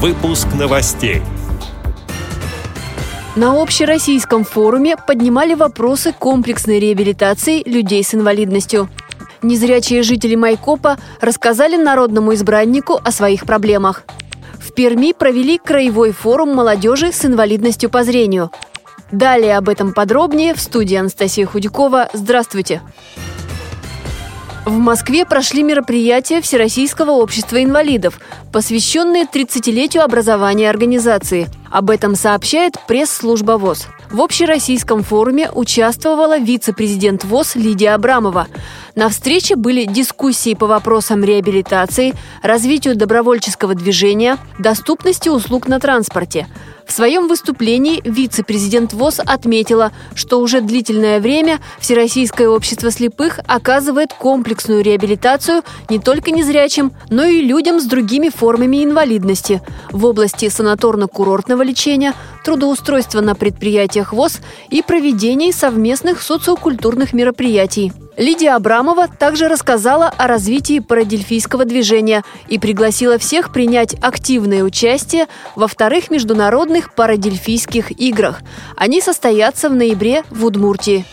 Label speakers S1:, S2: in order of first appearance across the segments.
S1: Выпуск новостей.
S2: На общероссийском форуме поднимали вопросы комплексной реабилитации людей с инвалидностью. Незрячие жители Майкопа рассказали народному избраннику о своих проблемах. В Перми провели краевой форум молодежи с инвалидностью по зрению. Далее об этом подробнее в студии Анастасия Худякова. Здравствуйте! В Москве прошли мероприятия Всероссийского общества инвалидов, посвященные 30-летию образования организации. Об этом сообщает пресс-служба ВОЗ. В общероссийском форуме участвовала вице-президент ВОЗ Лидия Абрамова. На встрече были дискуссии по вопросам реабилитации, развитию добровольческого движения, доступности услуг на транспорте. В своем выступлении вице-президент ВОЗ отметила, что уже длительное время Всероссийское общество слепых оказывает комплексную реабилитацию не только незрячим, но и людям с другими формами инвалидности в области санаторно-курортного лечения, трудоустройства на предприятиях ВОЗ и проведении совместных социокультурных мероприятий. Лидия Абрамова также рассказала о развитии парадельфийского движения и пригласила всех принять активное участие во вторых международных парадельфийских играх. Они состоятся в ноябре в Удмуртии.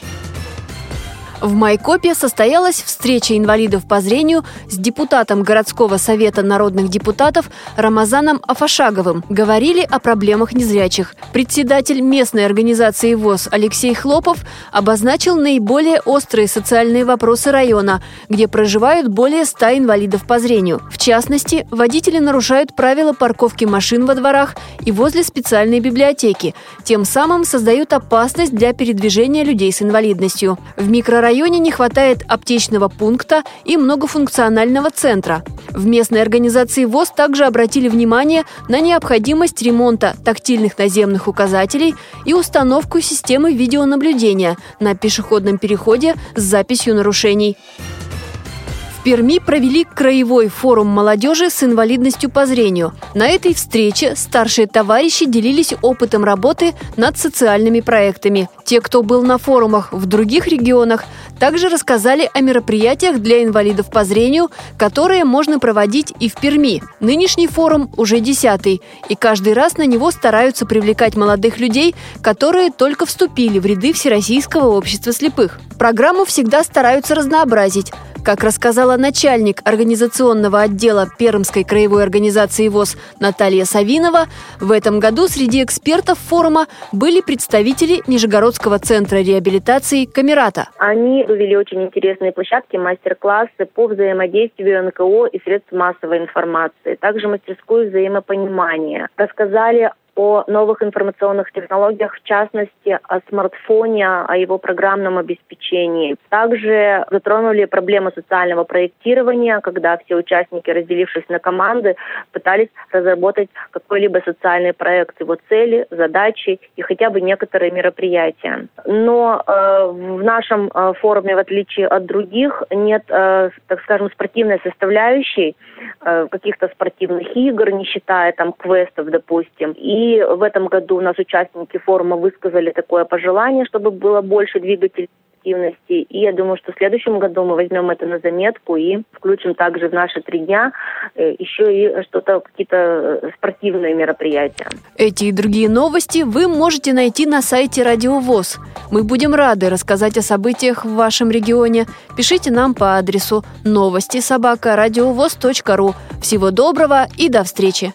S2: В Майкопе состоялась встреча инвалидов по зрению с депутатом городского совета народных депутатов Рамазаном Афашаговым. Говорили о проблемах незрячих. Председатель местной организации ВОЗ Алексей Хлопов обозначил наиболее острые социальные вопросы района, где проживают более 100 инвалидов по зрению. В частности, водители нарушают правила парковки машин во дворах и возле специальной библиотеки, тем самым создают опасность для передвижения людей с инвалидностью. В микрорайоне районе не хватает аптечного пункта и многофункционального центра. В местной организации ВОЗ также обратили внимание на необходимость ремонта тактильных наземных указателей и установку системы видеонаблюдения на пешеходном переходе с записью нарушений. Перми провели краевой форум молодежи с инвалидностью по зрению. На этой встрече старшие товарищи делились опытом работы над социальными проектами. Те, кто был на форумах в других регионах, также рассказали о мероприятиях для инвалидов по зрению, которые можно проводить и в Перми. Нынешний форум уже десятый, и каждый раз на него стараются привлекать молодых людей, которые только вступили в ряды Всероссийского общества слепых. Программу всегда стараются разнообразить. Как рассказала начальник организационного отдела Пермской краевой организации ВОЗ Наталья Савинова, в этом году среди экспертов форума были представители Нижегородского центра реабилитации «Камерата».
S3: Они провели очень интересные площадки, мастер-классы по взаимодействию НКО и средств массовой информации, также мастерскую взаимопонимания. Рассказали о новых информационных технологиях, в частности, о смартфоне, о его программном обеспечении. Также затронули проблему социального проектирования, когда все участники, разделившись на команды, пытались разработать какой-либо социальный проект, его цели, задачи и хотя бы некоторые мероприятия. Но э, в нашем э, форуме, в отличие от других, нет, э, так скажем, спортивной составляющей, э, каких-то спортивных игр, не считая там квестов, допустим. И и в этом году у нас участники форума высказали такое пожелание, чтобы было больше двигателей активности. И я думаю, что в следующем году мы возьмем это на заметку и включим также в наши три дня э, еще и что-то, какие-то э, спортивные мероприятия.
S2: Эти и другие новости вы можете найти на сайте Радио ВОЗ. Мы будем рады рассказать о событиях в вашем регионе. Пишите нам по адресу новости собака ру. Всего доброго и до встречи!